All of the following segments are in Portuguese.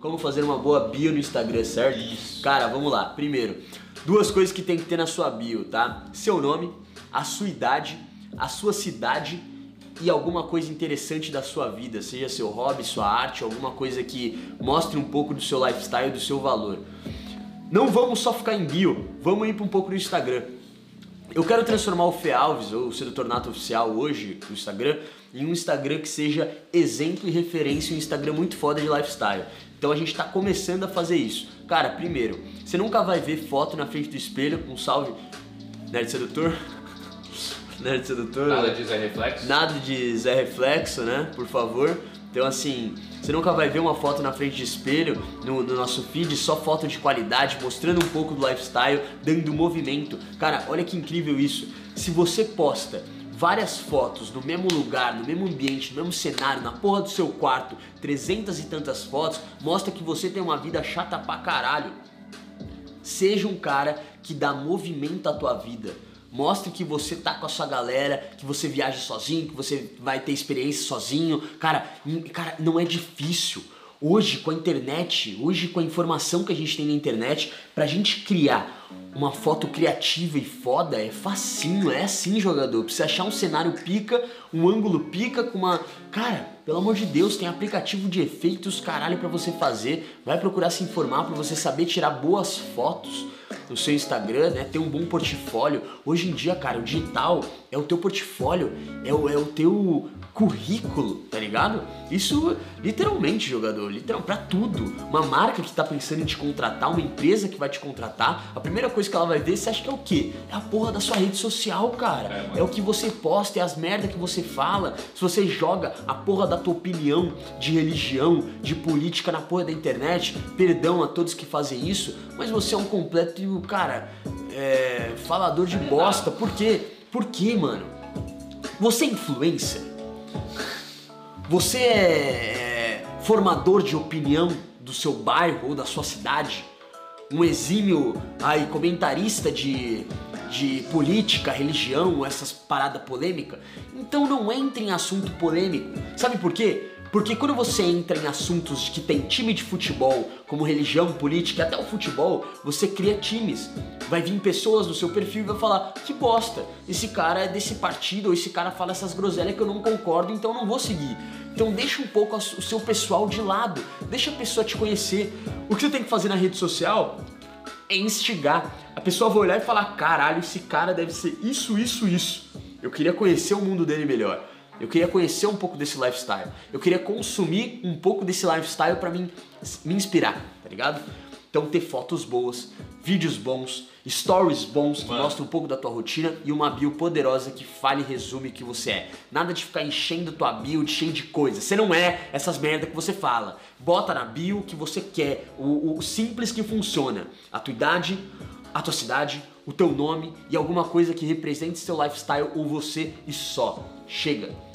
Como fazer uma boa bio no Instagram, certo? Isso. Cara, vamos lá. Primeiro, duas coisas que tem que ter na sua bio, tá? Seu nome, a sua idade, a sua cidade e alguma coisa interessante da sua vida, seja seu hobby, sua arte, alguma coisa que mostre um pouco do seu lifestyle, do seu valor. Não vamos só ficar em bio, vamos ir para um pouco no Instagram. Eu quero transformar o Fê Alves, ou o Sedutor Nato Oficial hoje, no Instagram, em um Instagram que seja exemplo e referência, um Instagram muito foda de lifestyle. Então a gente está começando a fazer isso. Cara, primeiro, você nunca vai ver foto na frente do espelho, um salve, Nerd Sedutor. Nerd Sedutor. Nada de Zé Reflexo. Nada de Zé Reflexo, né? Por favor. Então assim, você nunca vai ver uma foto na frente de espelho no, no, nosso feed, só foto de qualidade, mostrando um pouco do lifestyle, dando movimento. Cara, olha que incrível isso. Se você posta várias fotos no mesmo lugar, no mesmo ambiente, no mesmo cenário, na porra do seu quarto, trezentas e tantas fotos, mostra que você tem uma vida chata pra caralho. Seja um cara que dá movimento à tua vida. Mostre que você tá com a sua galera, que você viaja sozinho, que você vai ter experiência sozinho. Cara, cara, não é difícil. Hoje, com a internet, hoje com a informação que a gente tem na internet, pra gente criar uma foto criativa e foda é facinho, é assim, jogador. Precisa achar um cenário pica, um ângulo pica com uma. Cara, pelo amor de Deus, tem aplicativo de efeitos caralho para você fazer. Vai procurar se informar para você saber tirar boas fotos no seu Instagram, né? Ter um bom portfólio. Hoje em dia, cara, o digital é o teu portfólio, é o, é o teu currículo, tá ligado? Isso literalmente, jogador, literal para tudo. Uma marca que tá pensando em te contratar, uma empresa que vai te contratar, a primeira coisa que ela vai ver, você acha que é o quê? É a porra da sua rede social, cara. É, é o que você posta, é as merda que você fala. Se você joga a porra da tua opinião de religião, de política na porra da internet, perdão a todos que fazem isso, mas você é um completo, cara, é, falador de bosta. Por quê? Por quê, mano? Você é influencer? Você é, é formador de opinião do seu bairro ou da sua cidade? Um exímio aí, comentarista de, de política, religião, essas paradas polêmicas? Então não entre em assunto polêmico. Sabe por quê? Porque quando você entra em assuntos que tem time de futebol, como religião, política, até o futebol, você cria times. Vai vir pessoas no seu perfil e vai falar: que bosta, esse cara é desse partido, ou esse cara fala essas groselhas que eu não concordo, então não vou seguir. Então deixa um pouco o seu pessoal de lado, deixa a pessoa te conhecer. O que você tem que fazer na rede social é instigar. A pessoa vai olhar e falar: caralho, esse cara deve ser isso, isso, isso. Eu queria conhecer o mundo dele melhor. Eu queria conhecer um pouco desse lifestyle. Eu queria consumir um pouco desse lifestyle para mim me inspirar, tá ligado? Então ter fotos boas, vídeos bons, stories bons que mostram um pouco da tua rotina e uma bio poderosa que fale e resume que você é. Nada de ficar enchendo tua bio de cheio de coisas. Você não é essas merda que você fala. Bota na bio o que você quer, o, o simples que funciona. A tua idade, a tua cidade, o teu nome e alguma coisa que represente seu lifestyle ou você e só. Chega.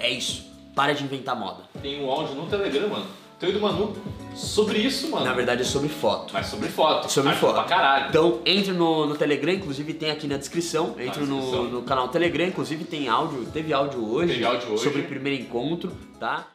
É isso. Para de inventar moda. Tem um áudio no Telegram, mano. Teu e do Manu sobre isso, mano. Na verdade é sobre foto. Mas sobre foto. Sobre Ajuda foto. Pra caralho. Então entre no, no Telegram, inclusive tem aqui na descrição. Entre no, no canal Telegram, inclusive tem áudio. Teve áudio hoje. Teve áudio hoje. Sobre o primeiro encontro, tá?